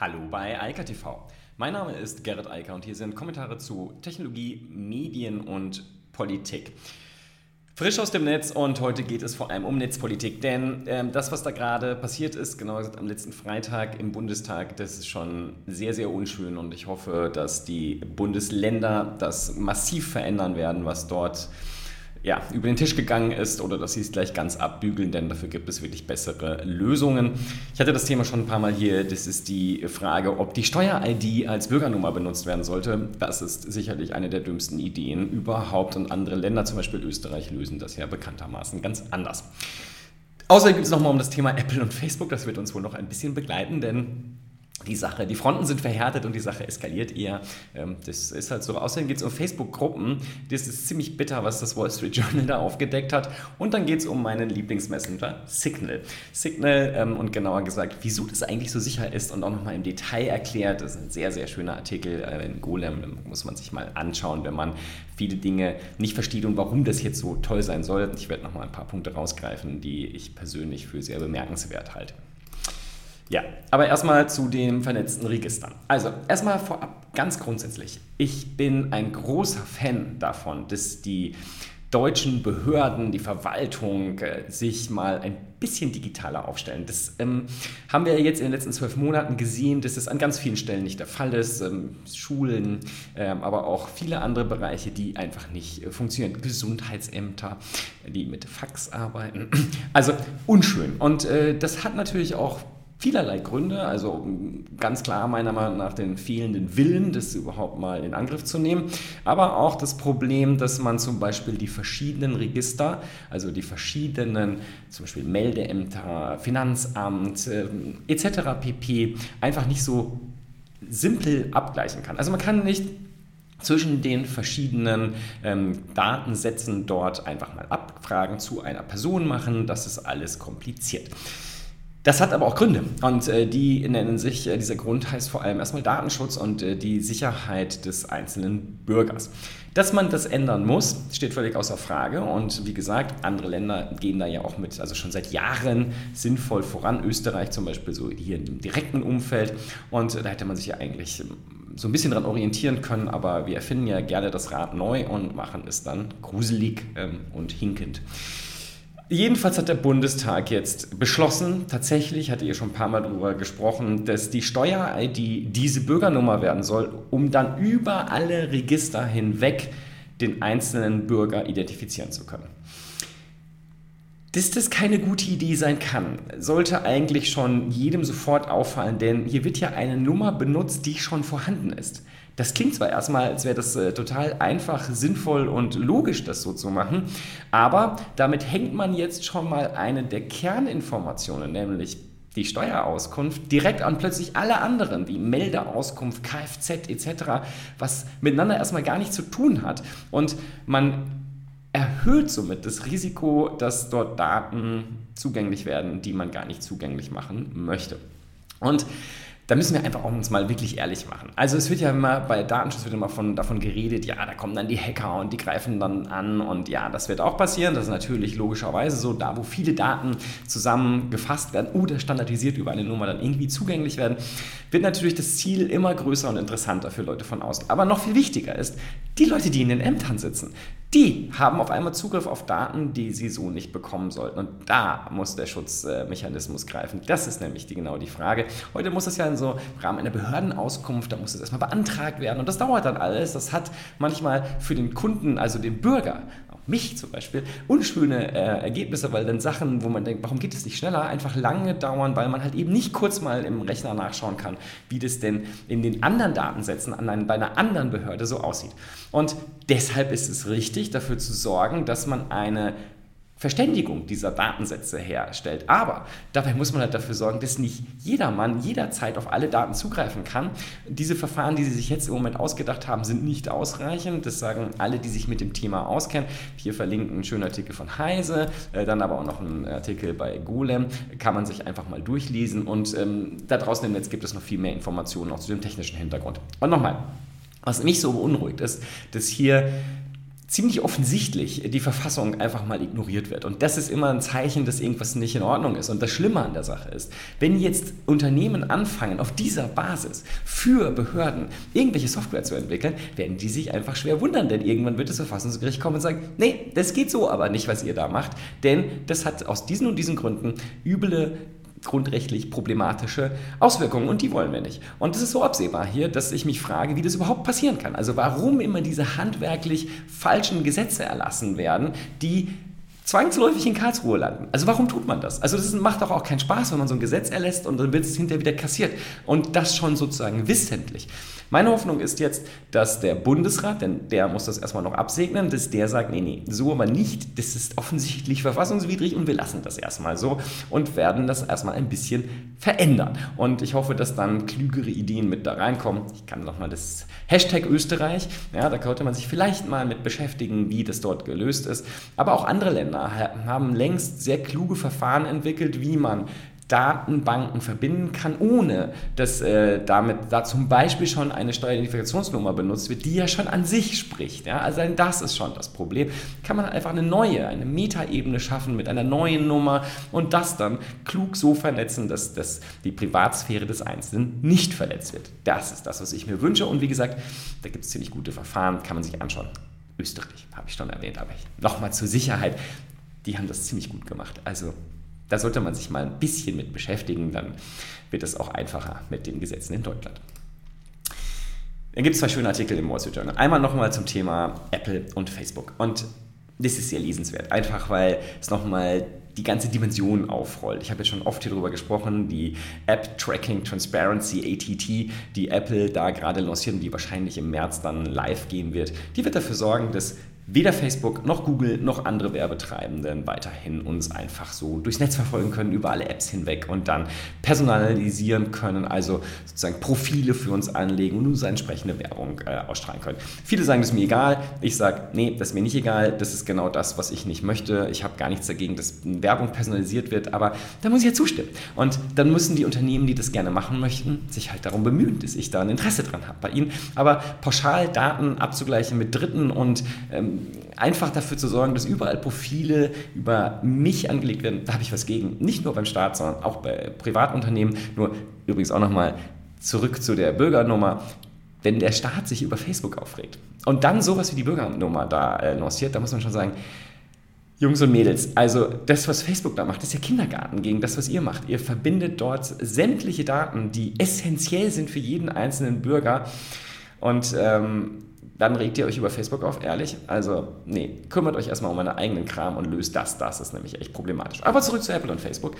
Hallo bei Eika TV. Mein Name ist Gerrit Eiker und hier sind Kommentare zu Technologie, Medien und Politik. Frisch aus dem Netz und heute geht es vor allem um Netzpolitik, denn ähm, das, was da gerade passiert ist, genau gesagt am letzten Freitag im Bundestag, das ist schon sehr, sehr unschön und ich hoffe, dass die Bundesländer das massiv verändern werden, was dort ja, über den Tisch gegangen ist oder dass sie es gleich ganz abbügeln, denn dafür gibt es wirklich bessere Lösungen. Ich hatte das Thema schon ein paar Mal hier. Das ist die Frage, ob die Steuer-ID als Bürgernummer benutzt werden sollte. Das ist sicherlich eine der dümmsten Ideen überhaupt und andere Länder, zum Beispiel Österreich, lösen das ja bekanntermaßen ganz anders. Außerdem gibt es nochmal um das Thema Apple und Facebook. Das wird uns wohl noch ein bisschen begleiten, denn die Sache, die Fronten sind verhärtet und die Sache eskaliert eher. Ähm, das ist halt so. Außerdem geht es um Facebook-Gruppen. Das ist ziemlich bitter, was das Wall Street Journal da aufgedeckt hat. Und dann geht es um meinen Lieblingsmessenger, Signal. Signal ähm, und genauer gesagt, wieso das eigentlich so sicher ist und auch nochmal im Detail erklärt. Das ist ein sehr, sehr schöner Artikel äh, in Golem. muss man sich mal anschauen, wenn man viele Dinge nicht versteht und warum das jetzt so toll sein soll. Ich werde nochmal ein paar Punkte rausgreifen, die ich persönlich für sehr bemerkenswert halte. Ja, aber erstmal zu den vernetzten Registern. Also erstmal vorab ganz grundsätzlich. Ich bin ein großer Fan davon, dass die deutschen Behörden, die Verwaltung äh, sich mal ein bisschen digitaler aufstellen. Das ähm, haben wir jetzt in den letzten zwölf Monaten gesehen, dass es an ganz vielen Stellen nicht der Fall ist. Ähm, Schulen, ähm, aber auch viele andere Bereiche, die einfach nicht äh, funktionieren. Gesundheitsämter, die mit Fax arbeiten. Also unschön. Und äh, das hat natürlich auch vielerlei Gründe. Also ganz klar meiner Meinung nach den fehlenden Willen, das überhaupt mal in Angriff zu nehmen. Aber auch das Problem, dass man zum Beispiel die verschiedenen Register, also die verschiedenen zum Beispiel Meldeämter, Finanzamt äh, etc. pp. einfach nicht so simpel abgleichen kann. Also man kann nicht zwischen den verschiedenen ähm, Datensätzen dort einfach mal Abfragen zu einer Person machen. Das ist alles kompliziert. Das hat aber auch Gründe und äh, die nennen sich, äh, dieser Grund heißt vor allem erstmal Datenschutz und äh, die Sicherheit des einzelnen Bürgers. Dass man das ändern muss, steht völlig außer Frage und wie gesagt, andere Länder gehen da ja auch mit, also schon seit Jahren sinnvoll voran. Österreich zum Beispiel so hier im direkten Umfeld und da hätte man sich ja eigentlich ähm, so ein bisschen dran orientieren können, aber wir erfinden ja gerne das Rad neu und machen es dann gruselig ähm, und hinkend. Jedenfalls hat der Bundestag jetzt beschlossen, tatsächlich, hatte ihr schon ein paar Mal darüber gesprochen, dass die Steuer-ID diese Bürgernummer werden soll, um dann über alle Register hinweg den einzelnen Bürger identifizieren zu können. Dass das keine gute Idee sein kann, sollte eigentlich schon jedem sofort auffallen, denn hier wird ja eine Nummer benutzt, die schon vorhanden ist. Das klingt zwar erstmal, als wäre das äh, total einfach, sinnvoll und logisch, das so zu machen, aber damit hängt man jetzt schon mal eine der Kerninformationen, nämlich die Steuerauskunft direkt an plötzlich alle anderen, wie Meldeauskunft, Kfz etc., was miteinander erstmal gar nichts zu tun hat. Und man erhöht somit das Risiko, dass dort Daten zugänglich werden, die man gar nicht zugänglich machen möchte. Und da müssen wir einfach auch uns mal wirklich ehrlich machen. Also es wird ja immer bei Datenschutz wird immer von, davon geredet, ja, da kommen dann die Hacker und die greifen dann an und ja, das wird auch passieren. Das ist natürlich logischerweise so, da wo viele Daten zusammengefasst werden oder standardisiert über eine Nummer dann irgendwie zugänglich werden, wird natürlich das Ziel immer größer und interessanter für Leute von außen. Aber noch viel wichtiger ist, die Leute, die in den Ämtern sitzen, die haben auf einmal Zugriff auf Daten, die sie so nicht bekommen sollten. Und da muss der Schutzmechanismus greifen. Das ist nämlich die, genau die Frage. Heute muss das ja in so im Rahmen einer Behördenauskunft, da muss das erstmal beantragt werden. Und das dauert dann alles. Das hat manchmal für den Kunden, also den Bürger, mich zum Beispiel, unschöne äh, Ergebnisse, weil dann Sachen, wo man denkt, warum geht es nicht schneller, einfach lange dauern, weil man halt eben nicht kurz mal im Rechner nachschauen kann, wie das denn in den anderen Datensätzen an einem, bei einer anderen Behörde so aussieht. Und deshalb ist es richtig, dafür zu sorgen, dass man eine Verständigung dieser Datensätze herstellt. Aber dabei muss man halt dafür sorgen, dass nicht jedermann jederzeit auf alle Daten zugreifen kann. Diese Verfahren, die Sie sich jetzt im Moment ausgedacht haben, sind nicht ausreichend. Das sagen alle, die sich mit dem Thema auskennen. Hier verlinkt ein schöner Artikel von Heise, äh, dann aber auch noch ein Artikel bei Golem. Kann man sich einfach mal durchlesen. Und ähm, da draußen im Netz gibt es noch viel mehr Informationen auch zu dem technischen Hintergrund. Und nochmal, was mich so beunruhigt ist, dass hier ziemlich offensichtlich die Verfassung einfach mal ignoriert wird. Und das ist immer ein Zeichen, dass irgendwas nicht in Ordnung ist. Und das Schlimme an der Sache ist, wenn jetzt Unternehmen anfangen, auf dieser Basis für Behörden irgendwelche Software zu entwickeln, werden die sich einfach schwer wundern, denn irgendwann wird das Verfassungsgericht kommen und sagen, nee, das geht so aber nicht, was ihr da macht, denn das hat aus diesen und diesen Gründen üble grundrechtlich problematische Auswirkungen und die wollen wir nicht. Und es ist so absehbar hier, dass ich mich frage, wie das überhaupt passieren kann. Also warum immer diese handwerklich falschen Gesetze erlassen werden, die zwangsläufig in Karlsruhe landen. Also warum tut man das? Also das macht doch auch keinen Spaß, wenn man so ein Gesetz erlässt und dann wird es hinterher wieder kassiert. Und das schon sozusagen wissentlich. Meine Hoffnung ist jetzt, dass der Bundesrat, denn der muss das erstmal noch absegnen, dass der sagt, nee, nee, so aber nicht, das ist offensichtlich verfassungswidrig und wir lassen das erstmal so und werden das erstmal ein bisschen verändern. Und ich hoffe, dass dann klügere Ideen mit da reinkommen. Ich kann nochmal das Hashtag Österreich, ja, da könnte man sich vielleicht mal mit beschäftigen, wie das dort gelöst ist. Aber auch andere Länder haben längst sehr kluge Verfahren entwickelt, wie man Datenbanken verbinden kann, ohne dass äh, damit da zum Beispiel schon eine Steueridentifikationsnummer benutzt wird, die ja schon an sich spricht. Ja? Also das ist schon das Problem. Kann man einfach eine neue, eine Metaebene schaffen mit einer neuen Nummer und das dann klug so vernetzen, dass, dass die Privatsphäre des Einzelnen nicht verletzt wird. Das ist das, was ich mir wünsche und wie gesagt, da gibt es ziemlich gute Verfahren, kann man sich anschauen. Österreich habe ich schon erwähnt, aber nochmal zur Sicherheit, die haben das ziemlich gut gemacht. Also da sollte man sich mal ein bisschen mit beschäftigen, dann wird es auch einfacher mit den Gesetzen in Deutschland. Dann gibt es zwei schöne Artikel im Wall Street Journal. Einmal nochmal zum Thema Apple und Facebook. Und das ist sehr lesenswert, einfach weil es nochmal die ganze Dimension aufrollt. Ich habe jetzt schon oft hier darüber gesprochen, die App Tracking Transparency ATT, die Apple da gerade lanciert die wahrscheinlich im März dann live gehen wird, die wird dafür sorgen, dass weder Facebook noch Google noch andere Werbetreibenden weiterhin uns einfach so durchs Netz verfolgen können, über alle Apps hinweg und dann personalisieren können, also sozusagen Profile für uns anlegen und uns entsprechende Werbung äh, ausstrahlen können. Viele sagen, das ist mir egal. Ich sage, nee, das ist mir nicht egal. Das ist genau das, was ich nicht möchte. Ich habe gar nichts dagegen, dass Werbung personalisiert wird, aber da muss ich ja zustimmen. Und dann müssen die Unternehmen, die das gerne machen möchten, sich halt darum bemühen, dass ich da ein Interesse dran habe bei ihnen. Aber pauschal Daten abzugleichen mit Dritten und ähm, einfach dafür zu sorgen, dass überall Profile über mich angelegt werden, da habe ich was gegen. Nicht nur beim Staat, sondern auch bei Privatunternehmen. Nur übrigens auch nochmal zurück zu der Bürgernummer. Wenn der Staat sich über Facebook aufregt und dann sowas wie die Bürgernummer da äh, lanciert, da muss man schon sagen, Jungs und Mädels, also das, was Facebook da macht, ist ja Kindergarten gegen das, was ihr macht. Ihr verbindet dort sämtliche Daten, die essentiell sind für jeden einzelnen Bürger. Und ähm, dann regt ihr euch über Facebook auf, ehrlich? Also, nee, kümmert euch erstmal um euren eigenen Kram und löst das. Das ist nämlich echt problematisch. Aber zurück zu Apple und Facebook.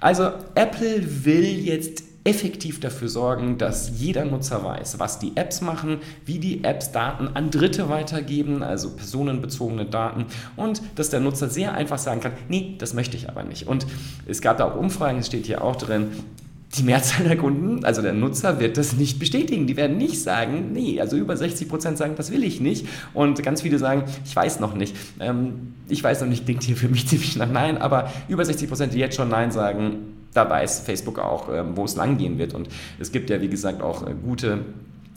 Also, Apple will jetzt effektiv dafür sorgen, dass jeder Nutzer weiß, was die Apps machen, wie die Apps Daten an Dritte weitergeben, also personenbezogene Daten und dass der Nutzer sehr einfach sagen kann, nee, das möchte ich aber nicht. Und es gab da auch Umfragen, es steht hier auch drin, die Mehrzahl der Kunden, also der Nutzer, wird das nicht bestätigen. Die werden nicht sagen, nee, also über 60 Prozent sagen, das will ich nicht. Und ganz viele sagen, ich weiß noch nicht. Ähm, ich weiß noch nicht, klingt hier für mich ziemlich nach Nein, aber über 60 Prozent, die jetzt schon Nein sagen, da weiß Facebook auch, ähm, wo es langgehen wird. Und es gibt ja, wie gesagt, auch äh, gute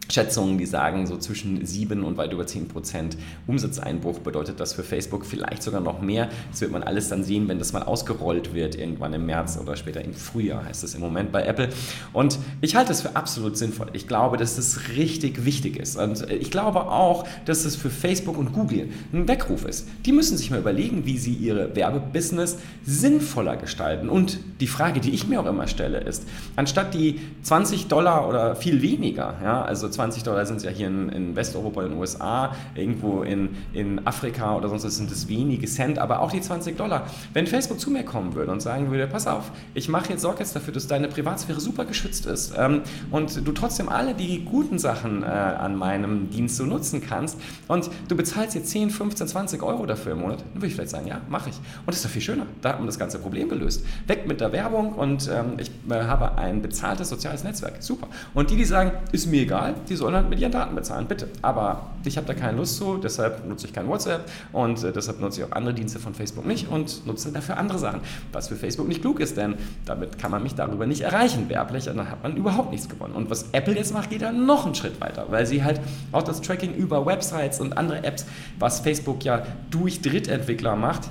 Schätzungen, die sagen, so zwischen 7 und weit über 10 Prozent Umsatzeinbruch bedeutet das für Facebook vielleicht sogar noch mehr. Das wird man alles dann sehen, wenn das mal ausgerollt wird, irgendwann im März oder später im Frühjahr, heißt es im Moment bei Apple. Und ich halte es für absolut sinnvoll. Ich glaube, dass es richtig wichtig ist. Und ich glaube auch, dass es für Facebook und Google ein Weckruf ist. Die müssen sich mal überlegen, wie sie ihre Werbebusiness sinnvoller gestalten. Und die Frage, die ich mir auch immer stelle, ist, anstatt die 20 Dollar oder viel weniger, ja, also 20 Dollar sind es ja hier in, in, Westeuropa, in den USA, irgendwo in, in Afrika oder sonst sind es wenige Cent, aber auch die 20 Dollar. Wenn Facebook zu mir kommen würde und sagen würde, pass auf, ich mache jetzt, sorge jetzt dafür, dass deine Privatsphäre super geschützt ist ähm, und du trotzdem alle die guten Sachen äh, an meinem Dienst so nutzen kannst und du bezahlst jetzt 10, 15, 20 Euro dafür im Monat, dann würde ich vielleicht sagen, ja, mache ich. Und das ist doch viel schöner. Da hat man das ganze Problem gelöst. Weg mit der Werbung und ähm, ich äh, habe ein bezahltes soziales Netzwerk. Super. Und die, die sagen, ist mir egal, die sollen halt mit ihren Daten bezahlen, bitte. Aber ich habe da keine Lust zu, deshalb nutze ich kein WhatsApp und äh, deshalb nutze ich auch andere Dienste von Facebook nicht und nutze dafür andere Sachen. Was für Facebook nicht klug ist, denn damit kann man mich darüber nicht erreichen werblich und dann hat man überhaupt nichts gewonnen. Und was Apple jetzt macht, geht dann noch einen Schritt weiter, weil sie halt auch das Tracking über Websites und andere Apps, was Facebook ja durch Drittentwickler macht,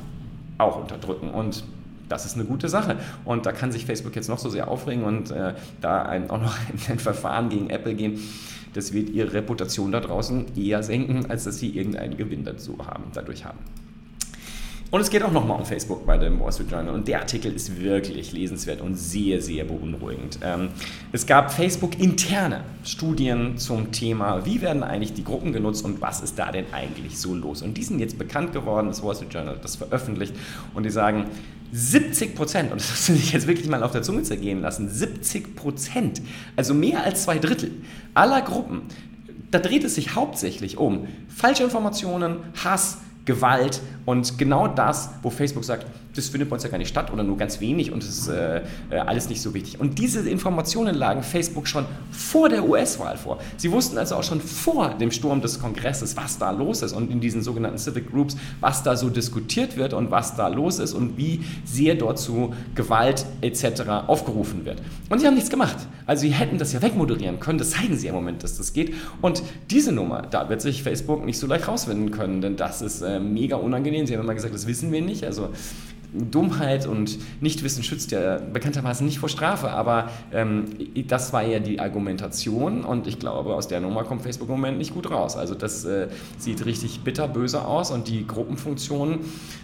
auch unterdrücken. Und das ist eine gute Sache. Und da kann sich Facebook jetzt noch so sehr aufregen und äh, da ein, auch noch ein Verfahren gegen Apple gehen. Das wird ihre Reputation da draußen eher senken, als dass sie irgendeinen Gewinn dazu haben, dadurch haben. Und es geht auch nochmal um Facebook bei dem Wall Street Journal. Und der Artikel ist wirklich lesenswert und sehr, sehr beunruhigend. Ähm, es gab Facebook-interne Studien zum Thema, wie werden eigentlich die Gruppen genutzt und was ist da denn eigentlich so los. Und die sind jetzt bekannt geworden, das Wall Street Journal hat das veröffentlicht. Und die sagen, 70 Prozent, und das musst du sich jetzt wirklich mal auf der Zunge zergehen lassen, 70 Prozent, also mehr als zwei Drittel aller Gruppen, da dreht es sich hauptsächlich um falsche Informationen, Hass, Gewalt und genau das, wo Facebook sagt, das findet bei uns ja gar nicht statt oder nur ganz wenig und es ist äh, äh alles nicht so wichtig. Und diese Informationen lagen Facebook schon vor der US-Wahl vor. Sie wussten also auch schon vor dem Sturm des Kongresses, was da los ist und in diesen sogenannten Civic Groups, was da so diskutiert wird und was da los ist und wie sehr dort zu Gewalt etc. aufgerufen wird. Und sie haben nichts gemacht. Also sie hätten das ja wegmoderieren können, das zeigen sie im Moment, dass das geht. Und diese Nummer, da wird sich Facebook nicht so leicht rausfinden können, denn das ist äh, mega unangenehm. Sie haben immer gesagt, das wissen wir nicht. Also Dummheit und Nichtwissen schützt ja bekanntermaßen nicht vor Strafe, aber ähm, das war ja die Argumentation und ich glaube, aus der Nummer kommt Facebook im Moment nicht gut raus. Also das äh, sieht richtig bitterböse aus und die Gruppenfunktion,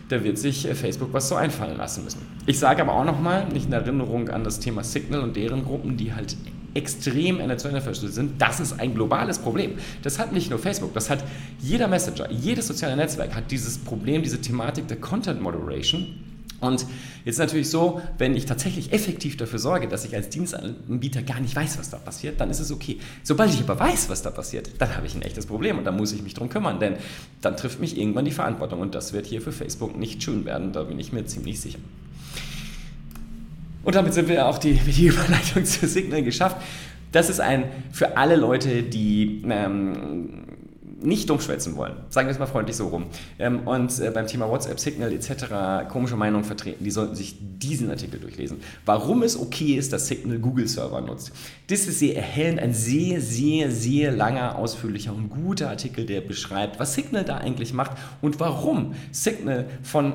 da wird sich äh, Facebook was so einfallen lassen müssen. Ich sage aber auch nochmal, nicht in Erinnerung an das Thema Signal und deren Gruppen, die halt extrem ende-zu-ende verschlüsselt sind, das ist ein globales Problem. Das hat nicht nur Facebook, das hat jeder Messenger, jedes soziale Netzwerk hat dieses Problem, diese Thematik der Content Moderation und jetzt natürlich so, wenn ich tatsächlich effektiv dafür sorge, dass ich als Dienstanbieter gar nicht weiß, was da passiert, dann ist es okay. Sobald ich aber weiß, was da passiert, dann habe ich ein echtes Problem und da muss ich mich drum kümmern, denn dann trifft mich irgendwann die Verantwortung und das wird hier für Facebook nicht schön werden, da bin ich mir ziemlich sicher. Und damit sind wir auch die, die Überleitung zu Signal geschafft. Das ist ein für alle Leute, die ähm, nicht dumm schwätzen wollen. Sagen wir es mal freundlich so rum. Ähm, und äh, beim Thema WhatsApp, Signal etc. komische Meinungen vertreten, die sollten sich diesen Artikel durchlesen. Warum es okay ist, dass Signal Google-Server nutzt. Das ist sehr erhellend, ein sehr, sehr, sehr langer, ausführlicher und guter Artikel, der beschreibt, was Signal da eigentlich macht und warum Signal von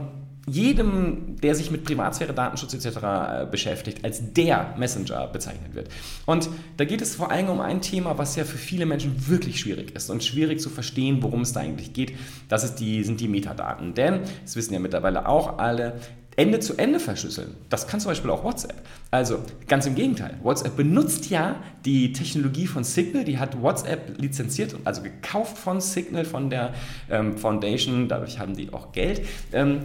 jedem, der sich mit Privatsphäre, Datenschutz etc. Äh, beschäftigt, als der Messenger bezeichnet wird. Und da geht es vor allem um ein Thema, was ja für viele Menschen wirklich schwierig ist und schwierig zu verstehen, worum es da eigentlich geht. Das ist die, sind die Metadaten. Denn, das wissen ja mittlerweile auch alle, Ende zu Ende verschlüsseln. Das kann zum Beispiel auch WhatsApp. Also ganz im Gegenteil. WhatsApp benutzt ja die Technologie von Signal, die hat WhatsApp lizenziert, also gekauft von Signal, von der ähm, Foundation, dadurch haben die auch Geld. Ähm,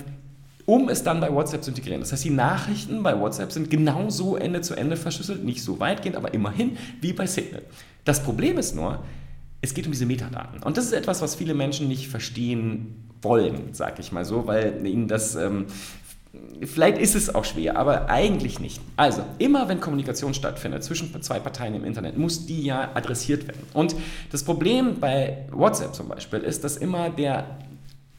um es dann bei WhatsApp zu integrieren. Das heißt, die Nachrichten bei WhatsApp sind genauso Ende zu Ende verschlüsselt, nicht so weitgehend, aber immerhin wie bei Signal. Das Problem ist nur, es geht um diese Metadaten. Und das ist etwas, was viele Menschen nicht verstehen wollen, sage ich mal so, weil ihnen das ähm, Vielleicht ist es auch schwer, aber eigentlich nicht. Also, immer wenn Kommunikation stattfindet zwischen zwei Parteien im Internet, muss die ja adressiert werden. Und das Problem bei WhatsApp zum Beispiel ist, dass immer der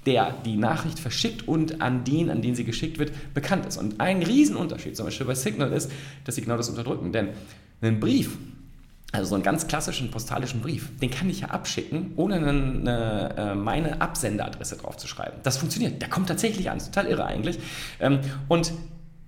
der die Nachricht verschickt und an den, an den sie geschickt wird, bekannt ist. Und ein Riesenunterschied zum Beispiel bei Signal ist, dass sie genau das unterdrücken. Denn einen Brief, also so einen ganz klassischen postalischen Brief, den kann ich ja abschicken, ohne eine, eine, äh, meine Absenderadresse drauf zu schreiben. Das funktioniert. Der kommt tatsächlich an. Das ist total irre eigentlich. Ähm, und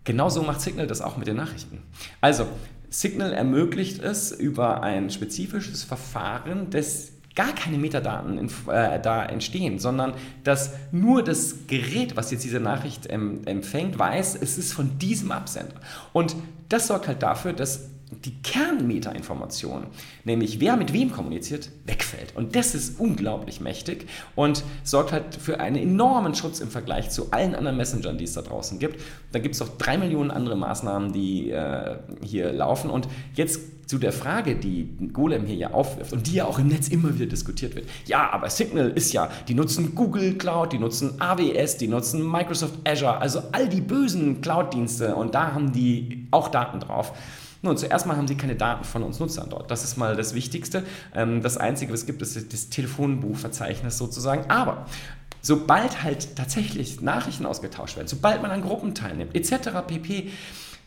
genauso macht Signal das auch mit den Nachrichten. Also, Signal ermöglicht es über ein spezifisches Verfahren des gar keine Metadaten in, äh, da entstehen, sondern dass nur das Gerät, was jetzt diese Nachricht ähm, empfängt, weiß, es ist von diesem Absender. Und das sorgt halt dafür, dass die Kernmeta-Information, nämlich wer mit wem kommuniziert, wegfällt. Und das ist unglaublich mächtig und sorgt halt für einen enormen Schutz im Vergleich zu allen anderen Messengern, die es da draußen gibt. Da gibt es auch drei Millionen andere Maßnahmen, die äh, hier laufen. Und jetzt zu der Frage, die Golem hier ja aufwirft und die ja auch im Netz immer wieder diskutiert wird. Ja, aber Signal ist ja, die nutzen Google Cloud, die nutzen AWS, die nutzen Microsoft Azure, also all die bösen Cloud-Dienste und da haben die auch Daten drauf. Nun, zuerst mal haben sie keine Daten von uns Nutzern dort. Das ist mal das Wichtigste. Ähm, das Einzige, was es gibt, ist das Telefonbuchverzeichnis sozusagen. Aber sobald halt tatsächlich Nachrichten ausgetauscht werden, sobald man an Gruppen teilnimmt, etc. pp.,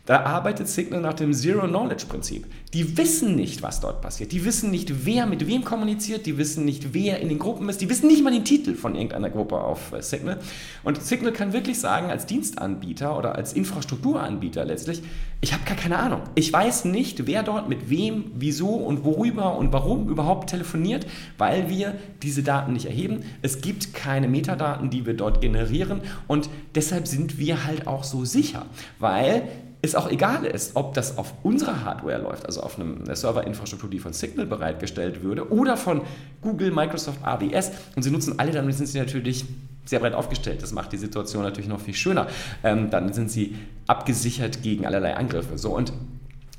da arbeitet Signal nach dem Zero-Knowledge-Prinzip. Die wissen nicht, was dort passiert. Die wissen nicht, wer mit wem kommuniziert. Die wissen nicht, wer in den Gruppen ist. Die wissen nicht mal den Titel von irgendeiner Gruppe auf äh, Signal. Und Signal kann wirklich sagen, als Dienstanbieter oder als Infrastrukturanbieter letztlich, ich habe gar keine Ahnung. Ich weiß nicht, wer dort mit wem, wieso und worüber und warum überhaupt telefoniert, weil wir diese Daten nicht erheben. Es gibt keine Metadaten, die wir dort generieren. Und deshalb sind wir halt auch so sicher, weil es auch egal ist, ob das auf unserer Hardware läuft, also auf einer Serverinfrastruktur, die von Signal bereitgestellt würde, oder von Google, Microsoft, AWS. Und sie nutzen alle, damit sind sie natürlich sehr breit aufgestellt. Das macht die Situation natürlich noch viel schöner. Ähm, dann sind sie abgesichert gegen allerlei Angriffe. So, und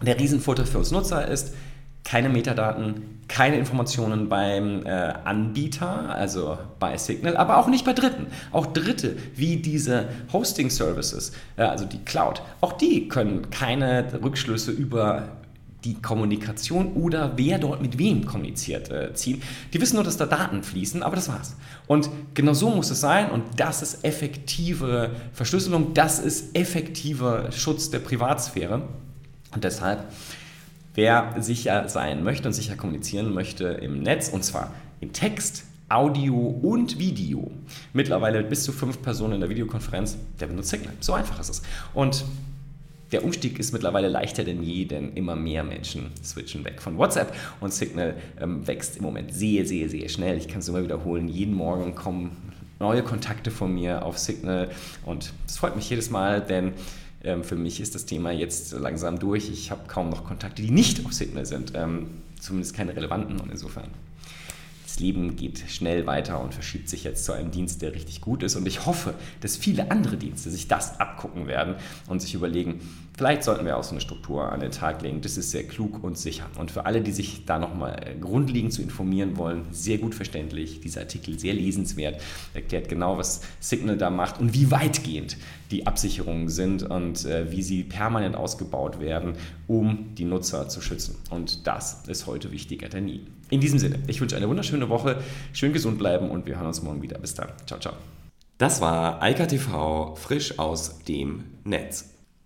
der Riesenvorteil für uns Nutzer ist, keine Metadaten, keine Informationen beim äh, Anbieter, also bei Signal, aber auch nicht bei Dritten. Auch Dritte, wie diese Hosting Services, äh, also die Cloud, auch die können keine Rückschlüsse über die Kommunikation oder wer dort mit wem kommuniziert äh, ziehen. Die wissen nur, dass da Daten fließen, aber das war's. Und genau so muss es sein und das ist effektive Verschlüsselung, das ist effektiver Schutz der Privatsphäre. Und deshalb Wer sicher sein möchte und sicher kommunizieren möchte im Netz, und zwar in Text, Audio und Video, mittlerweile bis zu fünf Personen in der Videokonferenz, der benutzt Signal. So einfach ist es. Und der Umstieg ist mittlerweile leichter denn je, denn immer mehr Menschen switchen weg von WhatsApp und Signal ähm, wächst im Moment sehr, sehr, sehr schnell. Ich kann es immer wiederholen. Jeden Morgen kommen neue Kontakte von mir auf Signal und es freut mich jedes Mal, denn ähm, für mich ist das Thema jetzt langsam durch. Ich habe kaum noch Kontakte, die nicht auf Signal sind, ähm, zumindest keine relevanten und insofern. Das Leben geht schnell weiter und verschiebt sich jetzt zu einem Dienst, der richtig gut ist. Und ich hoffe, dass viele andere Dienste sich das abgucken werden und sich überlegen, vielleicht sollten wir auch so eine Struktur an den Tag legen. Das ist sehr klug und sicher. Und für alle, die sich da nochmal grundlegend zu informieren wollen, sehr gut verständlich. Dieser Artikel sehr lesenswert, erklärt genau, was Signal da macht und wie weitgehend die Absicherungen sind und äh, wie sie permanent ausgebaut werden, um die Nutzer zu schützen. Und das ist heute wichtiger denn nie. In diesem Sinne, ich wünsche eine wunderschöne Woche, schön gesund bleiben und wir hören uns morgen wieder. Bis dann. Ciao, ciao. Das war Eika TV frisch aus dem Netz.